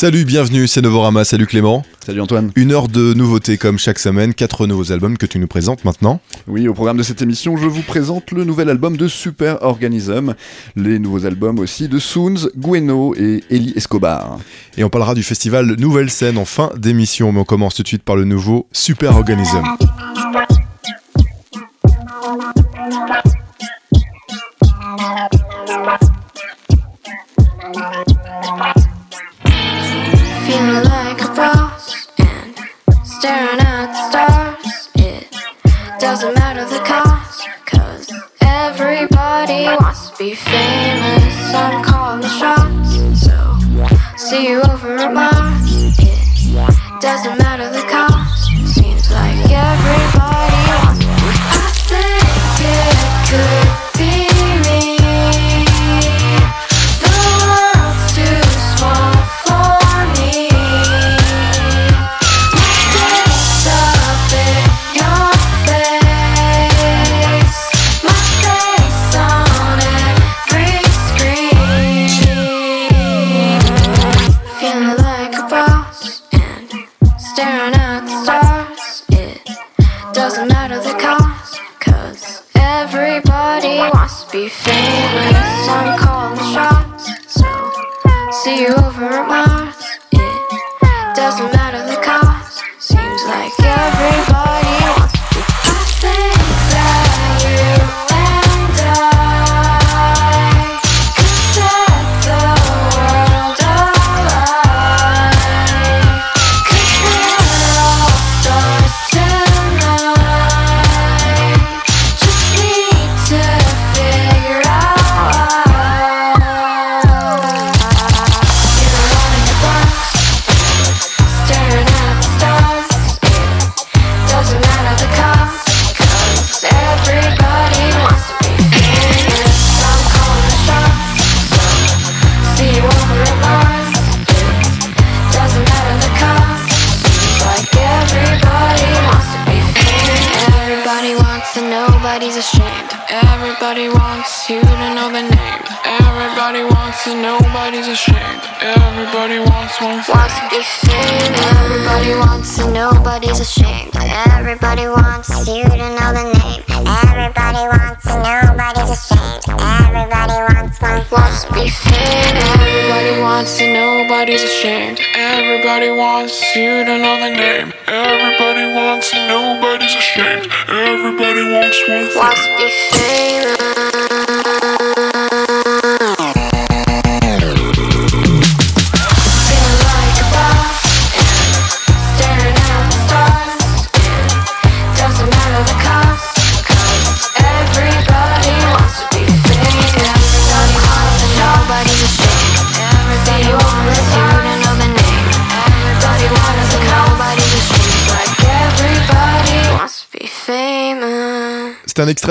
Salut, bienvenue, c'est Novorama, salut Clément. Salut Antoine. Une heure de nouveautés comme chaque semaine, quatre nouveaux albums que tu nous présentes maintenant. Oui, au programme de cette émission, je vous présente le nouvel album de Super Organism, les nouveaux albums aussi de Soons, Gueno et Eli Escobar. Et on parlera du festival Nouvelle Scène en fin d'émission, mais on commence tout de suite par le nouveau Super Organism. Staring at the stars. It doesn't matter the cost, cause everybody wants to be famous. I'm calling the shots, so see you over at Mars. It doesn't matter see you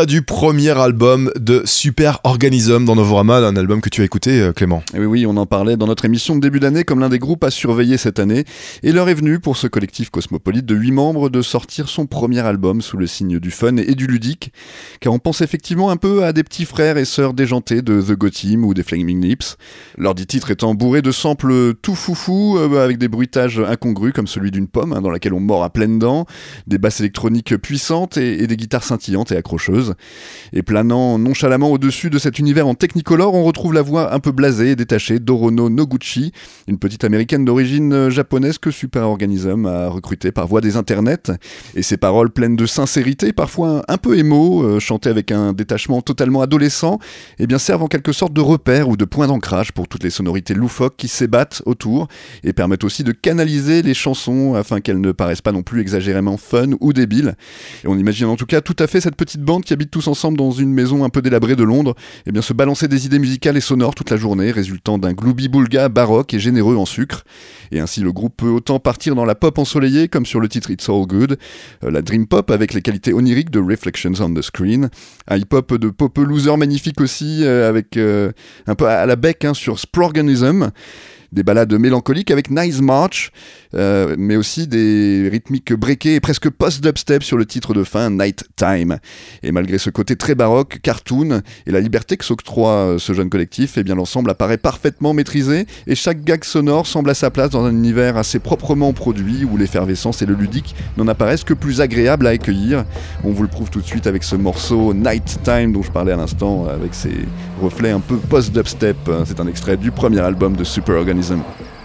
du premier album de Super Organism dans Novorama, un album que tu as écouté euh, Clément. Et oui, oui, on en parlait dans notre émission de début d'année comme l'un des groupes à surveiller cette année. Et l'heure est venue pour ce collectif cosmopolite de 8 membres de sortir son premier album sous le signe du fun et du ludique. Car on pense effectivement un peu à des petits frères et sœurs déjantés de The Go Team ou des Flaming Lips. Leurs dix titres étant bourrés de samples tout foufou euh, avec des bruitages incongrus comme celui d'une pomme hein, dans laquelle on mord à pleines dents, des basses électroniques puissantes et des guitares scintillantes et accrocheuses. Et planant nonchalamment au-dessus de cet univers en technicolor, on retrouve la voix un peu blasée et détachée d'Orono Noguchi, une petite américaine d'origine euh, japonaise que Super Organism a recrutée par voie des internets. Et ses paroles pleines de sincérité, parfois un peu émo, euh, chantées avec un détachement totalement adolescent, eh bien servent en quelque sorte de repère ou de point d'ancrage pour toutes les sonorités loufoques qui s'ébattent autour et permettent aussi de canaliser les chansons afin qu'elles ne paraissent pas non plus exagérément fun ou débiles. Et on imagine en tout cas tout à fait cette petite bande qui habitent tous ensemble dans une maison un peu délabrée de Londres, et bien se balancer des idées musicales et sonores toute la journée, résultant d'un gloubi-boulga baroque et généreux en sucre. Et ainsi le groupe peut autant partir dans la pop ensoleillée comme sur le titre It's All Good, euh, la dream pop avec les qualités oniriques de Reflections on the Screen, un hip-hop de pop loser magnifique aussi euh, avec euh, un peu à la bec hein, sur Sprorganism, des ballades mélancoliques avec Nice March, euh, mais aussi des rythmiques breakées et presque post-dubstep sur le titre de fin Night Time. Et malgré ce côté très baroque, cartoon et la liberté que s'octroie euh, ce jeune collectif, eh bien l'ensemble apparaît parfaitement maîtrisé et chaque gag sonore semble à sa place dans un univers assez proprement produit où l'effervescence et le ludique n'en apparaissent que plus agréables à accueillir. On vous le prouve tout de suite avec ce morceau Night Time dont je parlais à l'instant, avec ses reflets un peu post-dubstep. C'est un extrait du premier album de Superorganism. They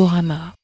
Novorama.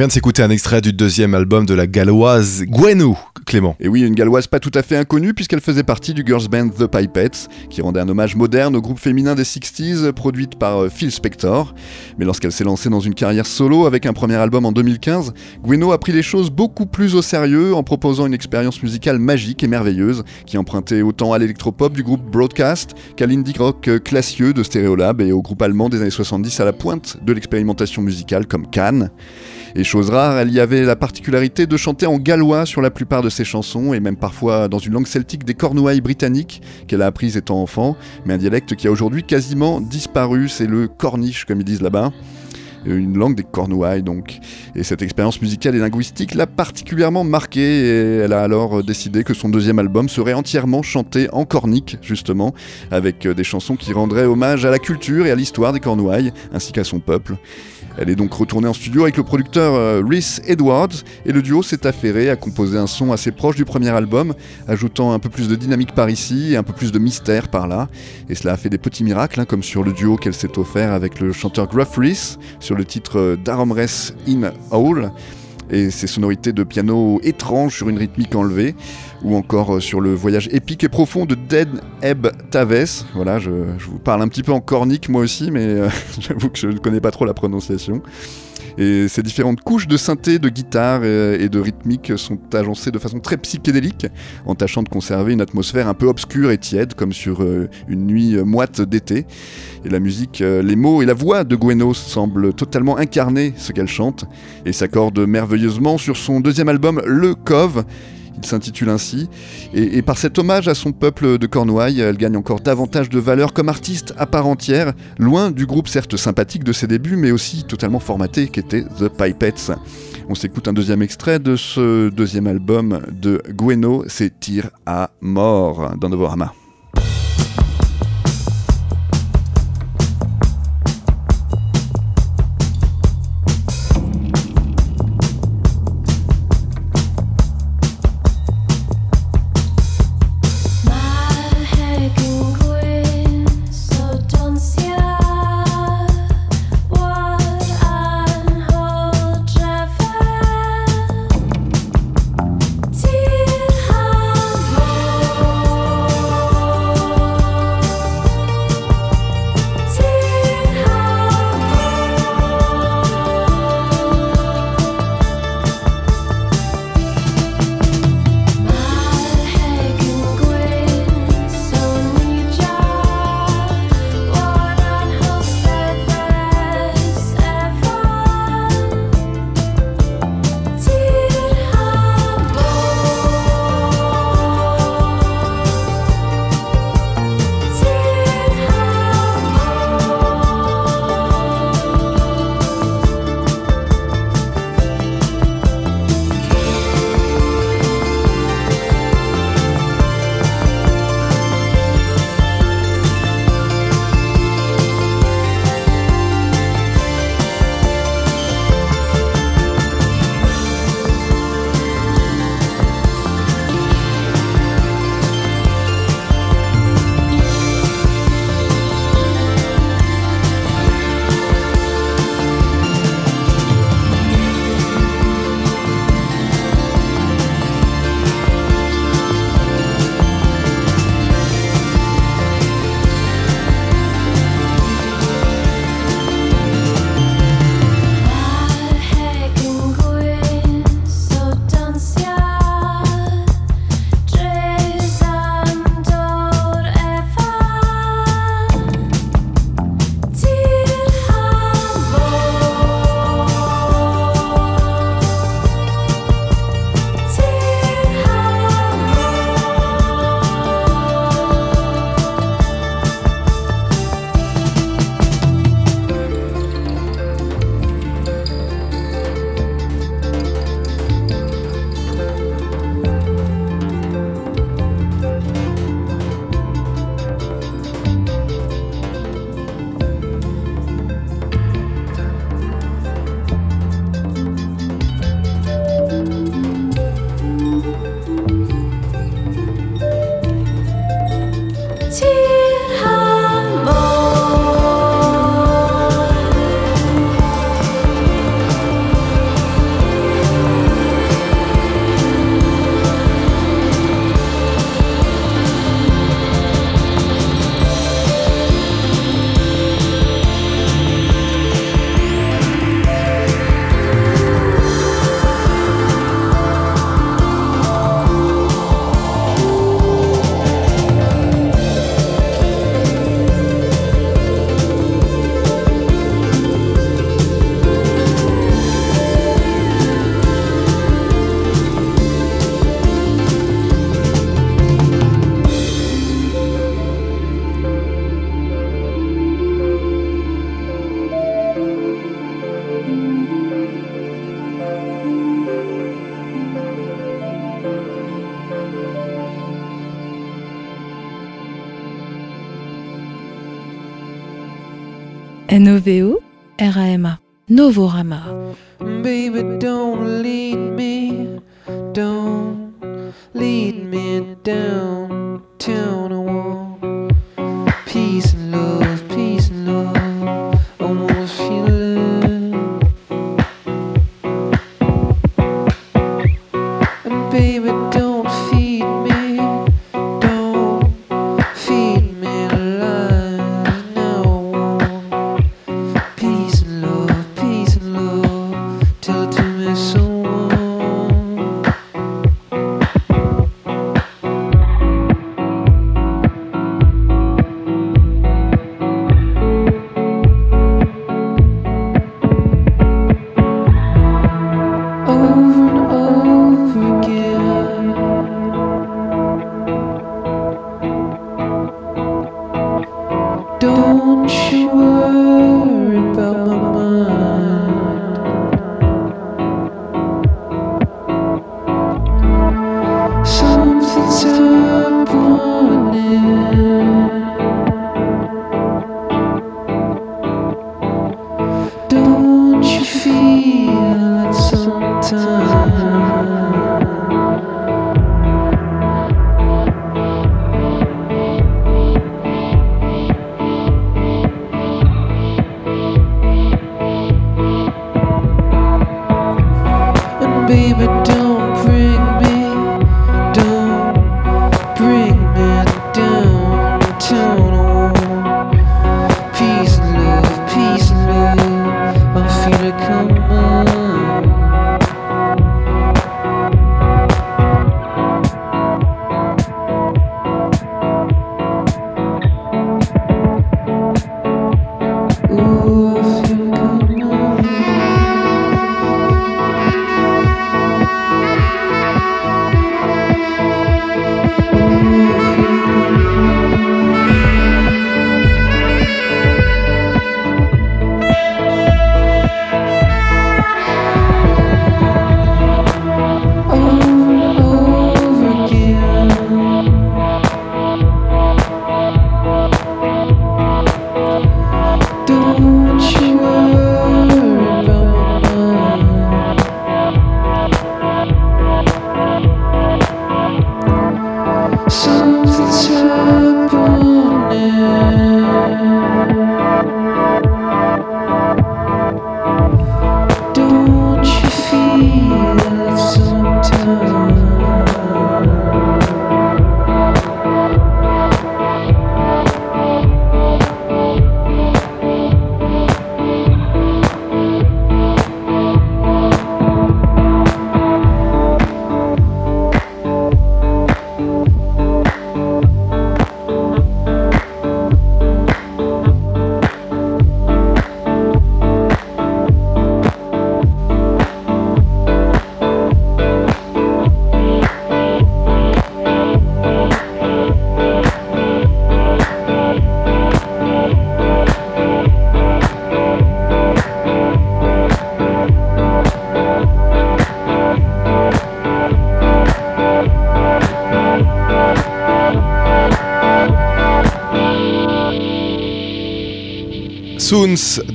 Vient de s'écouter un extrait du deuxième album de la galloise Gwenou, Clément. Et oui, une galloise pas tout à fait inconnue puisqu'elle faisait partie du girls band The Pipettes, qui rendait un hommage moderne au groupe féminin des 60s, produite par euh, Phil Spector. Mais lorsqu'elle s'est lancée dans une carrière solo avec un premier album en 2015, Gwenou a pris les choses beaucoup plus au sérieux en proposant une expérience musicale magique et merveilleuse qui empruntait autant à l'électropop du groupe Broadcast qu'à l'indie rock euh, classieux de Stereolab et au groupe allemand des années 70 à la pointe de l'expérimentation musicale comme Cannes. Et chose rare, elle y avait la particularité de chanter en gallois sur la plupart de ses chansons, et même parfois dans une langue celtique des Cornouailles britanniques qu'elle a apprise étant enfant, mais un dialecte qui a aujourd'hui quasiment disparu, c'est le corniche comme ils disent là-bas une langue des Cornouailles donc. Et cette expérience musicale et linguistique l'a particulièrement marquée et elle a alors décidé que son deuxième album serait entièrement chanté en cornique justement, avec des chansons qui rendraient hommage à la culture et à l'histoire des Cornouailles ainsi qu'à son peuple. Elle est donc retournée en studio avec le producteur euh, Rhys Edwards et le duo s'est affairé à composer un son assez proche du premier album, ajoutant un peu plus de dynamique par ici et un peu plus de mystère par là. Et cela a fait des petits miracles, hein, comme sur le duo qu'elle s'est offert avec le chanteur Gruff Rhys sur le titre euh, Daromres in Hall et ses sonorités de piano étranges sur une rythmique enlevée, ou encore euh, sur le voyage épique et profond de Dead Ebb Taves. Voilà, je, vous parle un petit peu en cornique moi aussi, mais euh, j'avoue que je ne connais pas trop la prononciation. Et ces différentes couches de synthé, de guitare et de rythmique sont agencées de façon très psychédélique, en tâchant de conserver une atmosphère un peu obscure et tiède, comme sur euh, une nuit euh, moite d'été. Et la musique, euh, les mots et la voix de Gwenos semblent totalement incarner ce qu'elle chante, et s'accordent merveilleusement sur son deuxième album, Le Cove. Il s'intitule ainsi, et, par cet hommage à son peuple de Cornouailles, elle gagne encore davantage de valeur comme artiste à part entière, loin du groupe certes sympathique de ses débuts, mais aussi totalement formaté qu'était The Pipettes. On s'écoute un deuxième extrait de ce deuxième album de Gweno, c'est Tir à mort dans Novorama. N-O-V-O-R-A-M-A. Baby,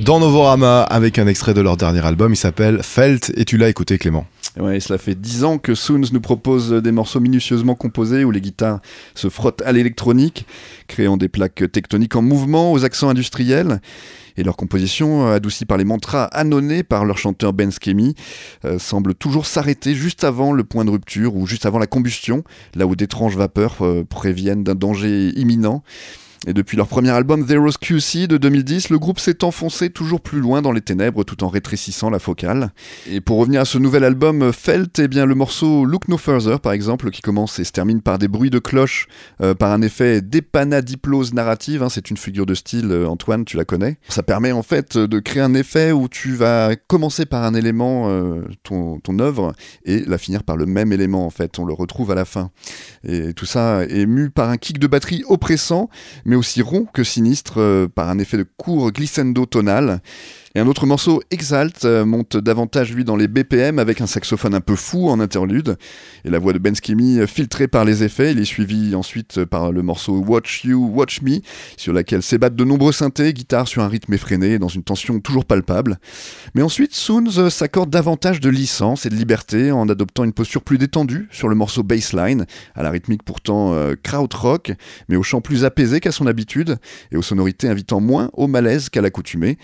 dans Novorama avec un extrait de leur dernier album. Il s'appelle Felt et tu l'as écouté Clément. Ouais, cela fait 10 ans que Soons nous propose des morceaux minutieusement composés où les guitares se frottent à l'électronique, créant des plaques tectoniques en mouvement aux accents industriels. Et leur composition, adoucie par les mantras annonnés par leur chanteur Ben Skemi, euh, semble toujours s'arrêter juste avant le point de rupture ou juste avant la combustion, là où d'étranges vapeurs euh, préviennent d'un danger imminent. Et depuis leur premier album Zero's QC de 2010, le groupe s'est enfoncé toujours plus loin dans les ténèbres tout en rétrécissant la focale. Et pour revenir à ce nouvel album Felt, eh bien le morceau Look No Further par exemple, qui commence et se termine par des bruits de cloche, euh, par un effet d'épanadiplose narrative, hein, c'est une figure de style, euh, Antoine, tu la connais. Ça permet en fait de créer un effet où tu vas commencer par un élément, euh, ton, œuvre, et la finir par le même élément en fait, on le retrouve à la fin. Et tout ça est mu par un kick de batterie oppressant, mais aussi rond que sinistre euh, par un effet de court glissando tonal. Et un autre morceau, Exalt, euh, monte davantage lui dans les BPM avec un saxophone un peu fou en interlude et la voix de Ben Skimmy euh, filtrée par les effets. Il est suivi ensuite par le morceau Watch You, Watch Me, sur laquelle s'ébattent de nombreux synthés, guitares sur un rythme effréné dans une tension toujours palpable. Mais ensuite, Soons euh, s'accorde davantage de licence et de liberté en adoptant une posture plus détendue sur le morceau Bassline, à la rythmique pourtant euh, krautrock, mais au chant plus apaisé qu'à son habitude et aux sonorités invitant moins au malaise qu'à l'accoutumée.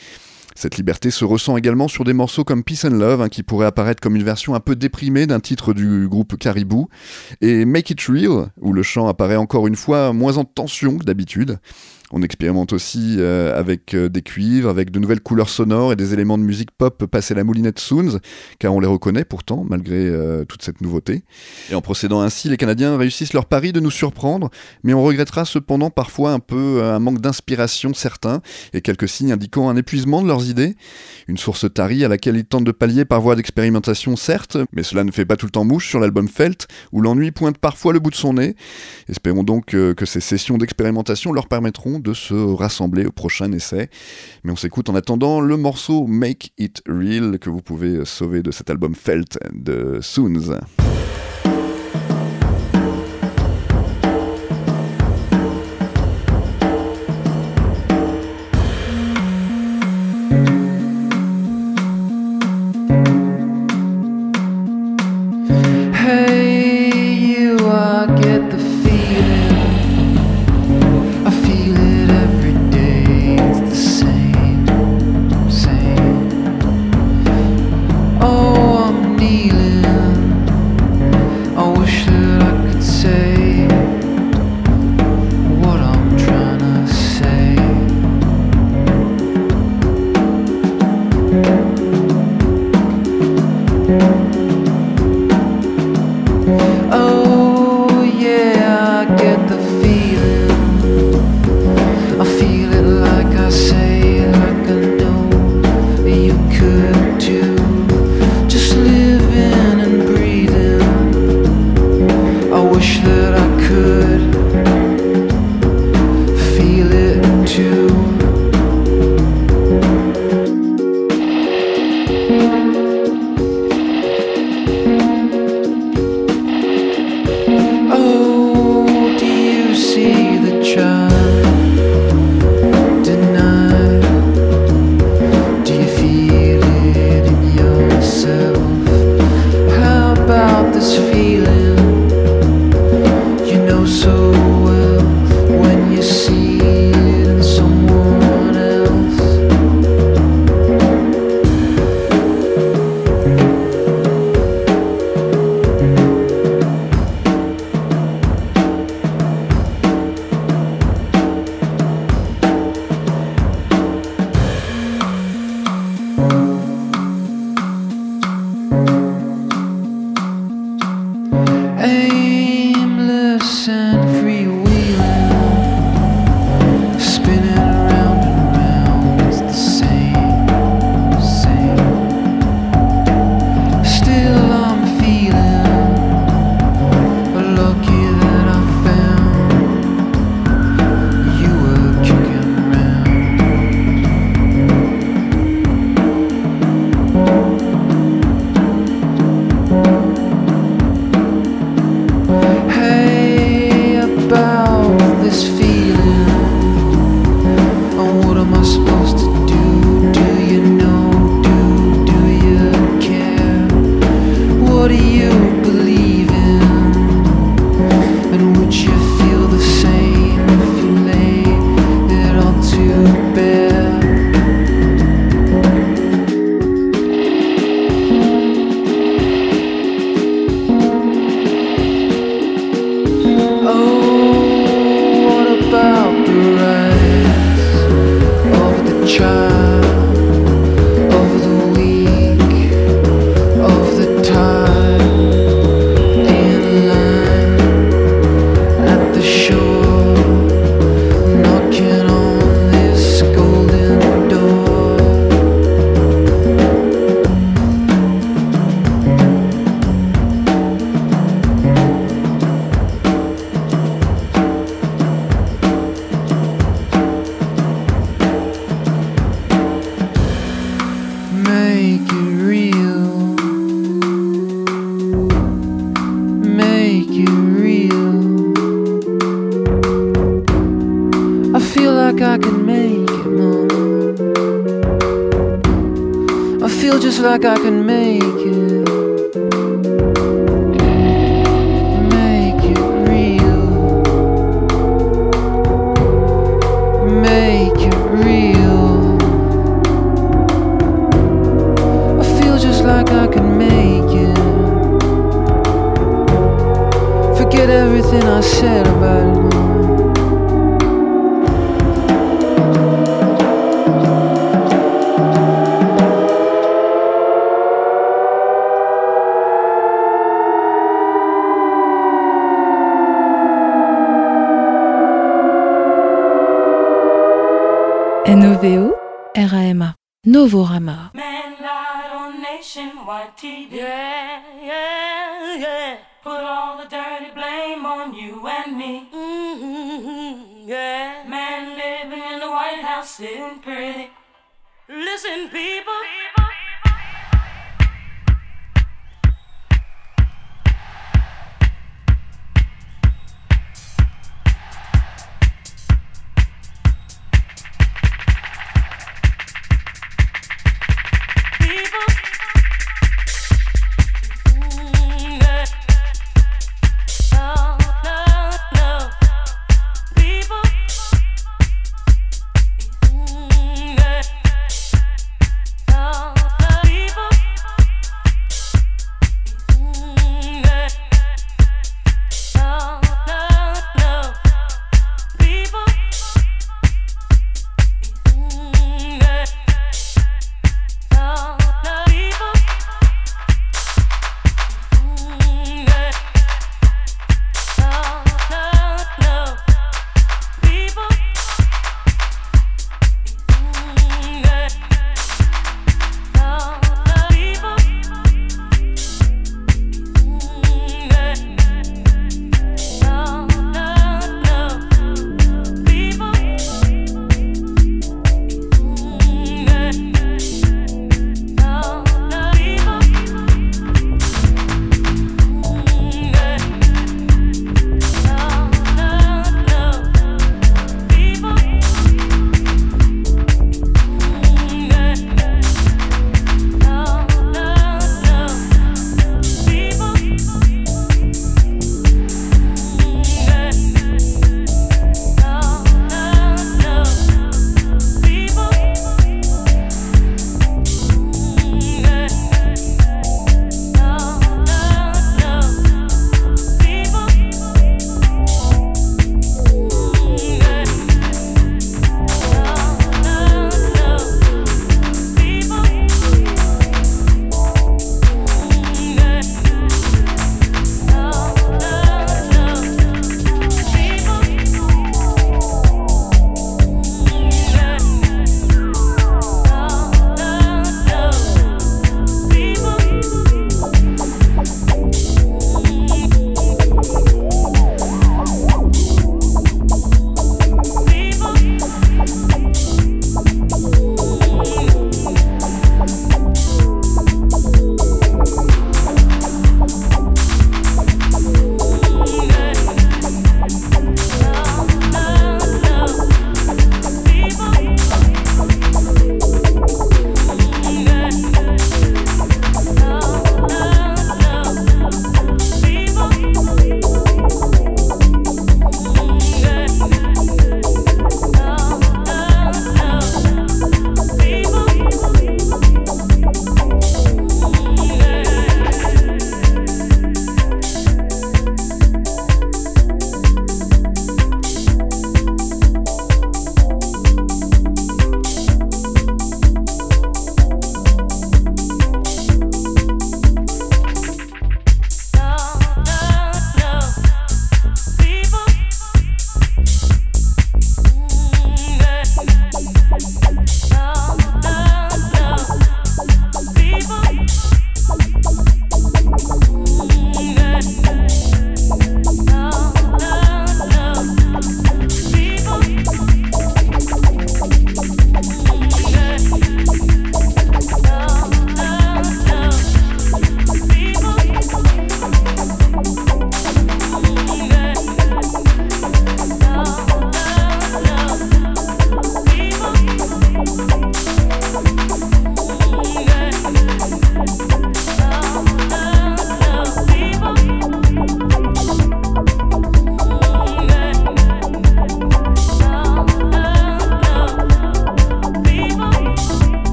Cette liberté se ressent également sur des morceaux comme Peace and Love, hein, qui pourrait apparaître comme une version un peu déprimée d'un titre du groupe Caribou, et Make It Real, où le chant apparaît encore une fois moins en tension que d'habitude. On expérimente aussi euh, avec euh, des cuivres, avec de nouvelles couleurs sonores et des éléments de musique pop passés la moulinette Soons, car on les reconnaît pourtant, malgré euh, toute cette nouveauté. Et en procédant ainsi, les Canadiens réussissent leur pari de nous surprendre, mais on regrettera cependant parfois un peu un manque d'inspiration certain, et quelques signes indiquant un épuisement de leurs idées. Une source tarie à laquelle ils tentent de pallier par voie d'expérimentation, certes, mais cela ne fait pas tout le temps mouche sur l'album Felt, où l'ennui pointe parfois le bout de son nez. Espérons donc que ces sessions d'expérimentation leur permettront de se rassembler au prochain essai. Mais on s'écoute en attendant le morceau Make It Real que vous pouvez sauver de cet album Felt de Soons. Novorama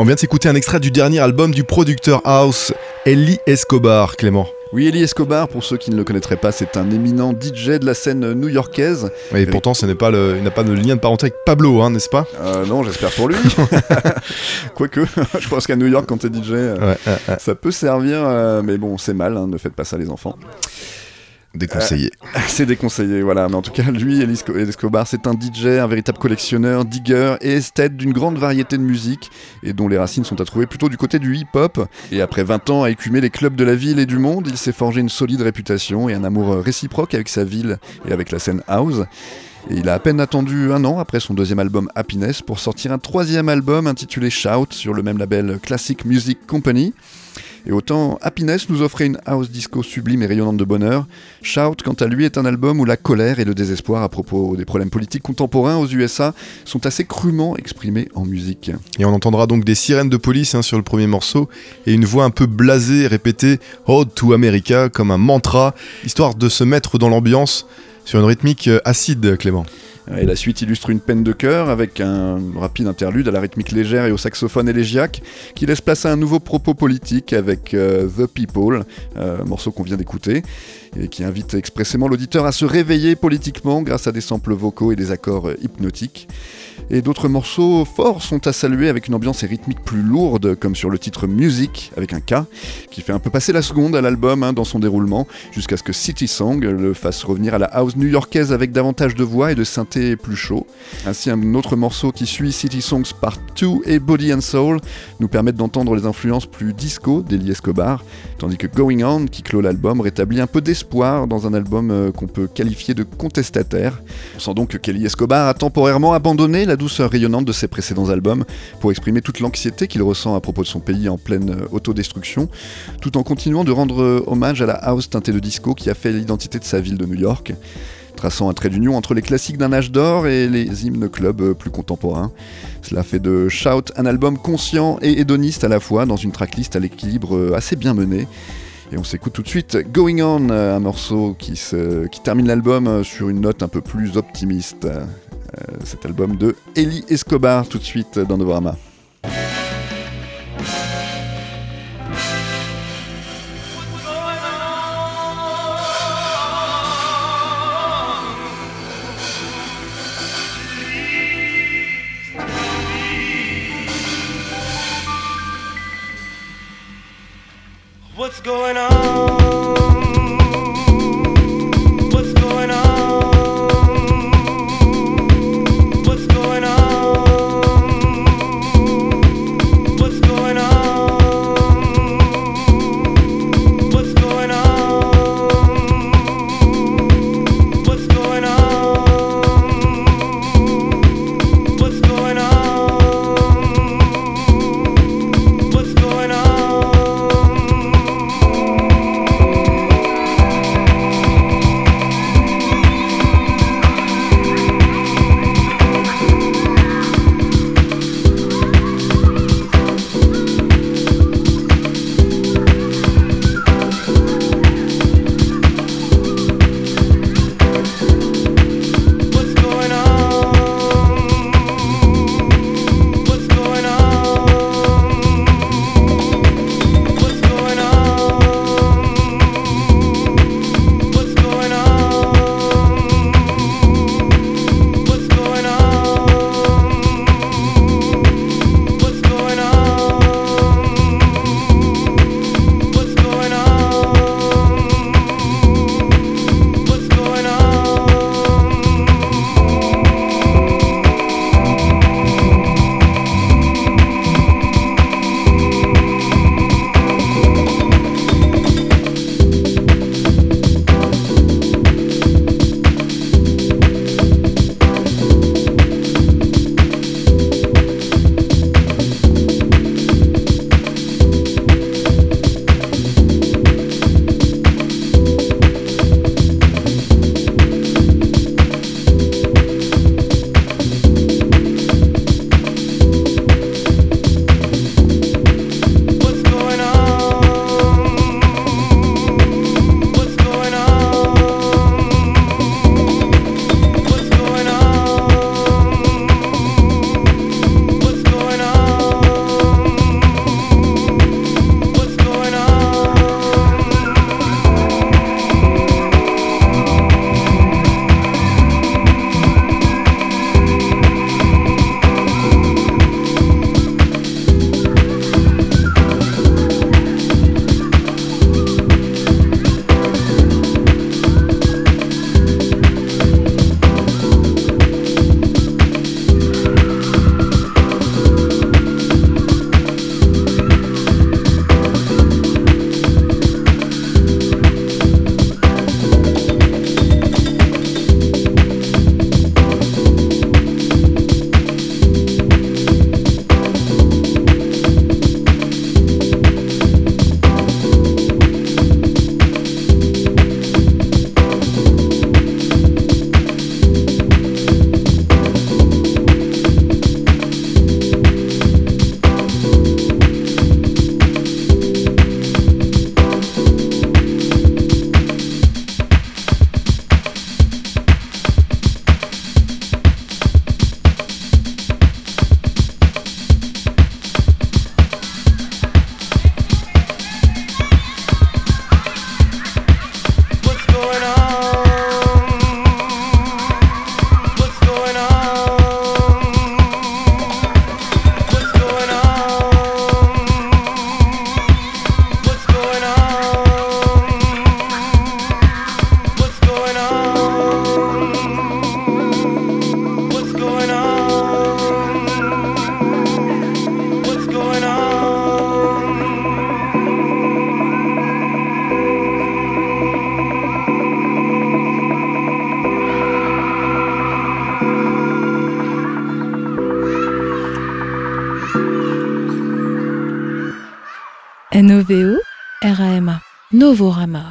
On vient de s'écouter un extrait du dernier album du producteur house, Ellie Escobar, Clément. Oui, Eli Escobar, pour ceux qui ne le connaîtraient pas, c'est un éminent DJ de la scène new-yorkaise. Et pourtant, ce n'est pas le, il n'a pas de lien de parenté avec Pablo, hein, n'est-ce pas? Euh, non, j'espère pour lui. Quoique, je pense qu'à New York, quand t'es DJ, euh, Ouais, ouais, ouais. ça peut servir, euh, mais bon, c'est mal, hein, ne faites pas ça les enfants. Déconseillé. C'est déconseillé, voilà. Mais en tout cas, lui, Eli Esco- Eli Escobar, c'est un DJ, un véritable collectionneur, digger et esthète d'une grande variété de musique et dont les racines sont à trouver plutôt du côté du hip-hop. Et après 20 ans à écumer les clubs de la ville et du monde, il s'est forgé une solide réputation et un amour euh, réciproque avec sa ville et avec la scène house. Et il a à peine attendu un an après son deuxième album Happiness pour sortir un troisième album intitulé Shout sur le même label Classic Music Company. Et autant Happiness nous offrait une house disco sublime et rayonnante de bonheur, Shout, quant à lui, est un album où la colère et le désespoir à propos des problèmes politiques contemporains aux USA sont assez crûment exprimés en musique. Et on entendra donc des sirènes de police hein, sur le premier morceau et une voix un peu blasée répétée Ode to America comme un mantra, histoire de se mettre dans l'ambiance sur une rythmique euh, acide, Clément. Et la suite illustre une peine de cœur avec un rapide interlude à la rythmique légère et au saxophone élégiaque qui laisse place à un nouveau propos politique avec euh, The People, euh, morceau qu'on vient d'écouter, et qui invite expressément l'auditeur à se réveiller politiquement grâce à des samples vocaux et des accords euh, hypnotiques. Et d'autres morceaux forts sont à saluer avec une ambiance et rythmique plus lourde, comme sur le titre Music, avec un K, qui fait un peu passer la seconde à l'album hein, dans son déroulement, jusqu'à ce que City Song le fasse revenir à la house new-yorkaise avec davantage de voix et de synthé plus chaud. Ainsi, un autre morceau qui suit City Songs Part 2 et Body and Soul nous permettent d'entendre les influences plus disco d'Eli Escobar, tandis que Going On, qui clôt l'album, rétablit un peu dans un album euh, qu'on peut qualifier de contestataire. On sent donc que Kelly Escobar a temporairement abandonné la douceur rayonnante de ses précédents albums pour exprimer toute l'anxiété qu'il ressent à propos de son pays en pleine euh, autodestruction, tout en continuant de rendre euh, hommage à la house teintée de disco qui a fait l'identité de sa ville de New York, traçant un trait d'union entre les classiques d'un âge d'or et les hymnes clubs euh, plus contemporains. Cela fait de Shout un album conscient et hédoniste à la fois, dans une tracklist à l'équilibre assez bien mené. Et on s'écoute tout de suite Going On, euh, un morceau qui, termine l'album euh, sur une note un peu plus optimiste. Euh, cet album de Eli Escobar, tout de suite dans Novorama. Novorama.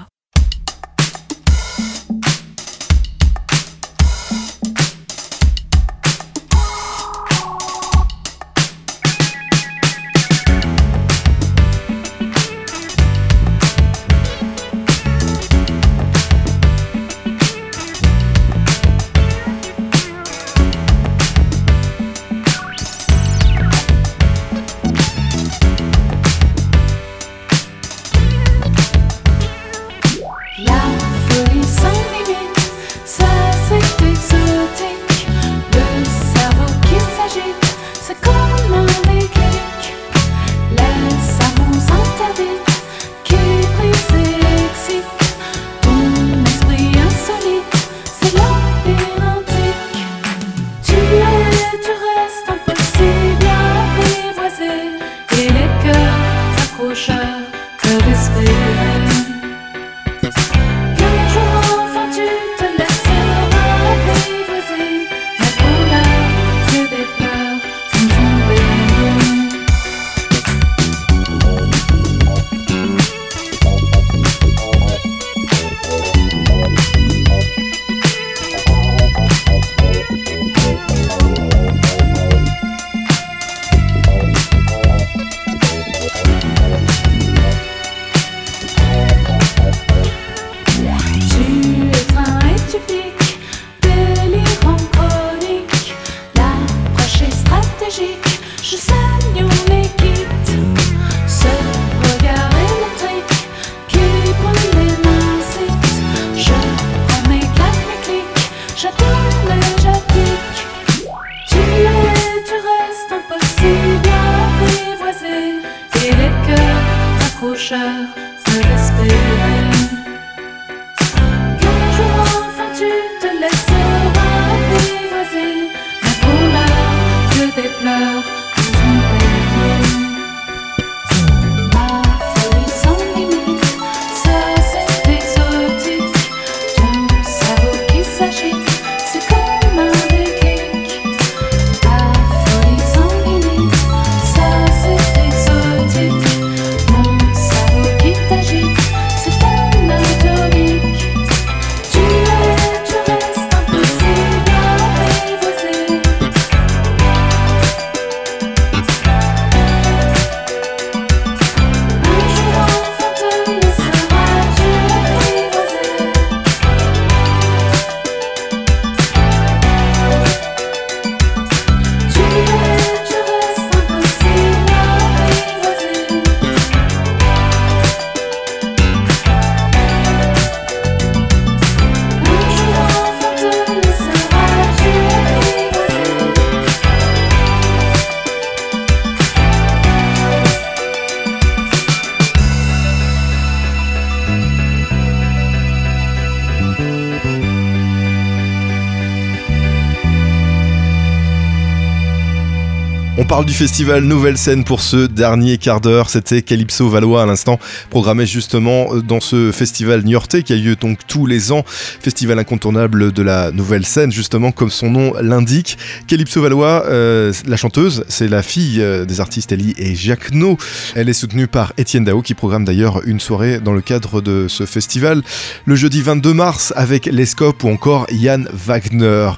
Parle du festival Nouvelle Scène pour ce dernier quart d'heure. C'était Calypso Valois à l'instant, programmé justement euh, dans ce festival niortais qui a lieu donc tous les ans. Festival incontournable de la Nouvelle Scène, justement comme son nom l'indique. Calypso Valois, euh, la chanteuse, c'est la fille euh, des artistes Ellie et Jacques No. Elle est soutenue par Étienne Dao qui programme d'ailleurs une soirée dans le cadre de ce festival le jeudi 22 mars avec Lescope ou encore Yann Wagner.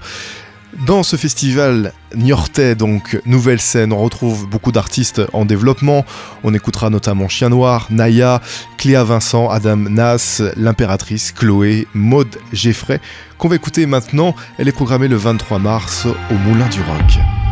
Dans ce festival niortais, donc nouvelle scène, on retrouve beaucoup d'artistes en développement. On écoutera notamment Chien Noir, Naya, Cléa Vincent, Adam Nas, l'impératrice, Chloé, Maude Geffray, qu'on va écouter maintenant. Elle est programmée le 23 mars au Moulin du Rock.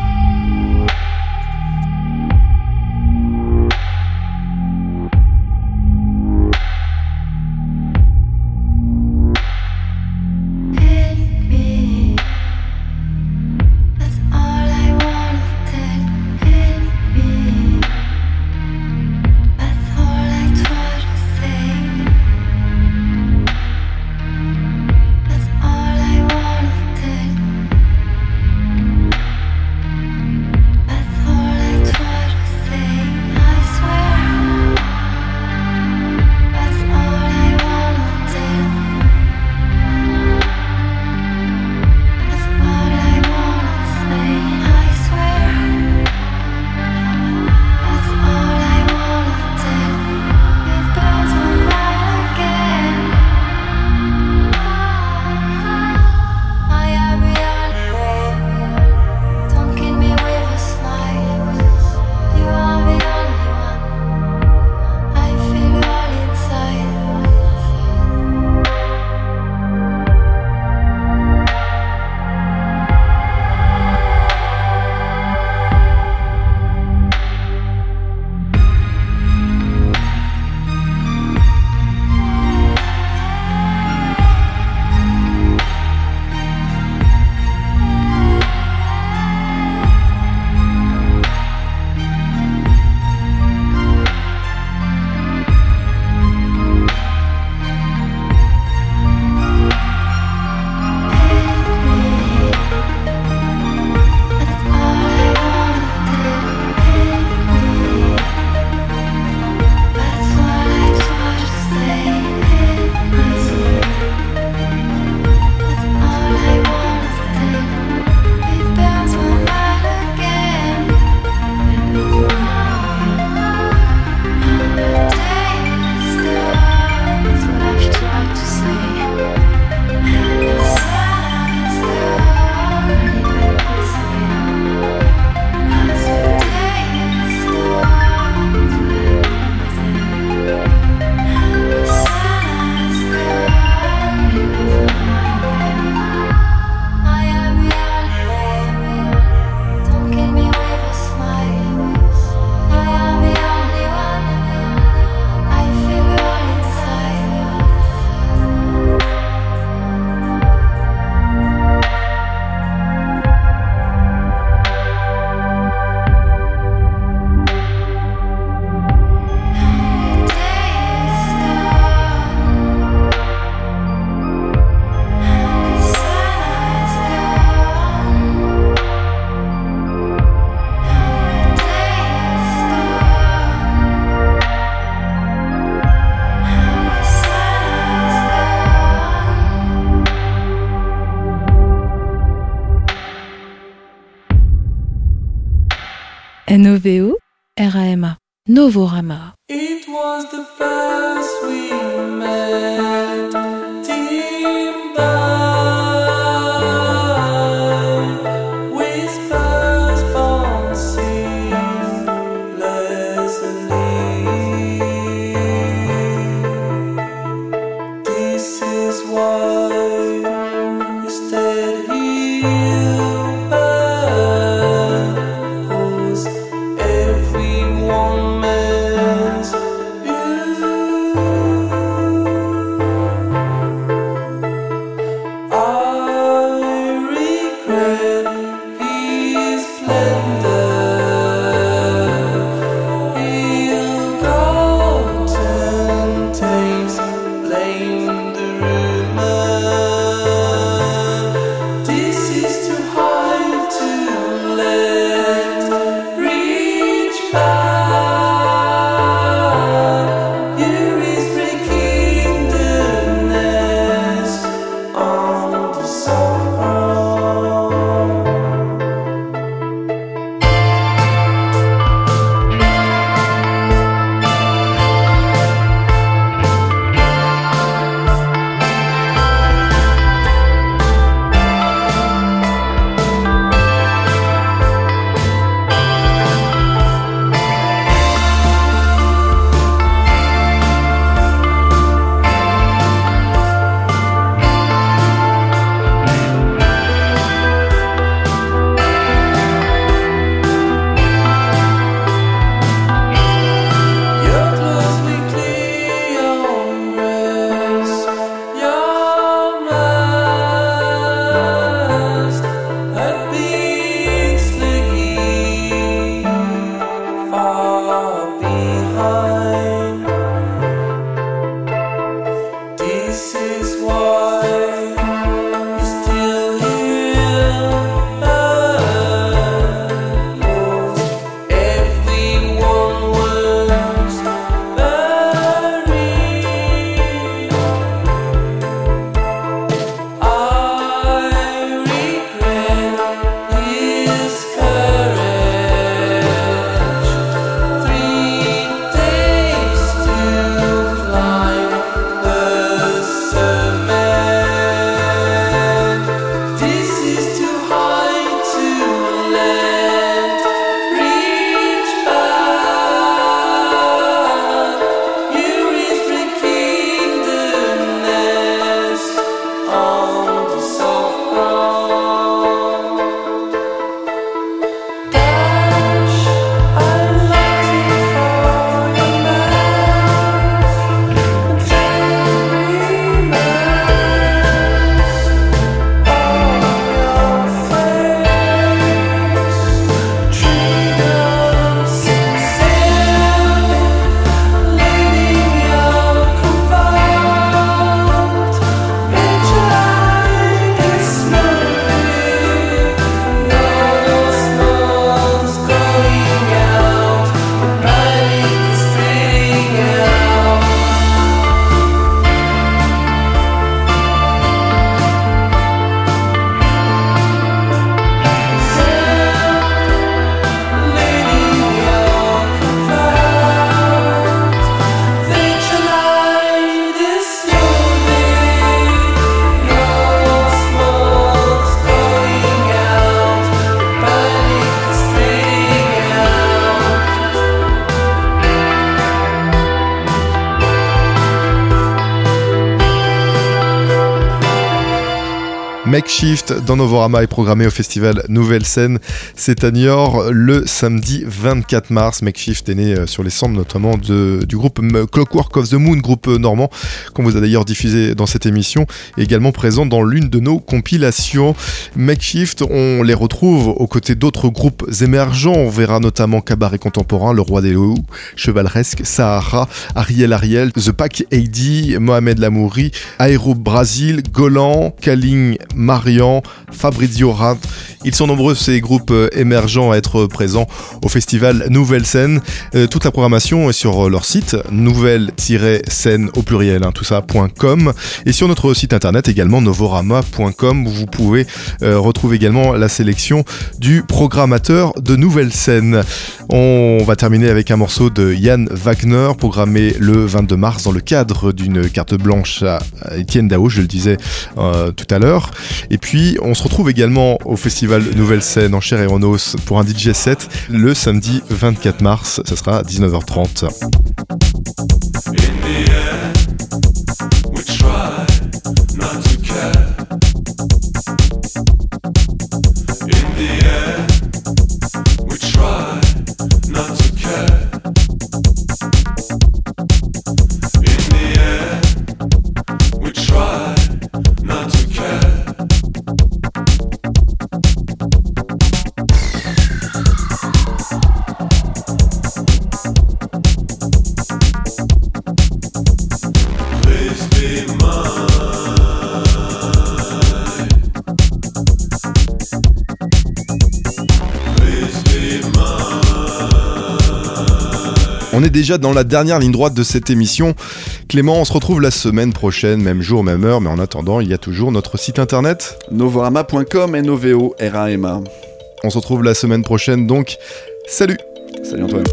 Novorama. Makeshift dans Novorama est programmé au festival Nouvelle Scène. C'est à Niort le samedi 24 mars. Makeshift est né euh, sur les cendres notamment de- du groupe Clockwork of the Moon, groupe euh, normand qu'on vous a d'ailleurs diffusé dans cette émission, également présent dans l'une de nos compilations. Makeshift, on les retrouve aux côtés d'autres groupes émergents. On verra notamment Cabaret Contemporain, Le Roi des Loups, Chevaleresque, Sahara, Ariel Ariel, The Pack AD, Mohamed Lamouri, Aéro Brasil, Golan, Kaling Marian, Fabrizio Rant. Ils sont nombreux ces groupes euh, émergents à être présents au festival Nouvelle Scène. Euh, toute la programmation est sur euh, leur site nouvelle-scène au pluriel, hein, tout ça, .com. et sur notre site internet également novorama.com où vous pouvez retrouver également la sélection du programmateur de Nouvelle Scène. On va terminer avec un morceau de Yann Wagner programmé le 22 mars dans le cadre d'une carte blanche à Étienne Dao, je le disais tout à l'heure. Et puis on se retrouve également au festival Nouvelle Scène en chair et en pour un DJ set le samedi 24 mars, ça sera à 19h30. We try On est déjà dans la dernière ligne droite de cette émission. Clément, on se retrouve la semaine prochaine, même jour, même heure, mais en attendant, il y a toujours notre site internet. Novorama.com et R-A-M-A. On se retrouve la semaine prochaine, donc salut Salut Antoine.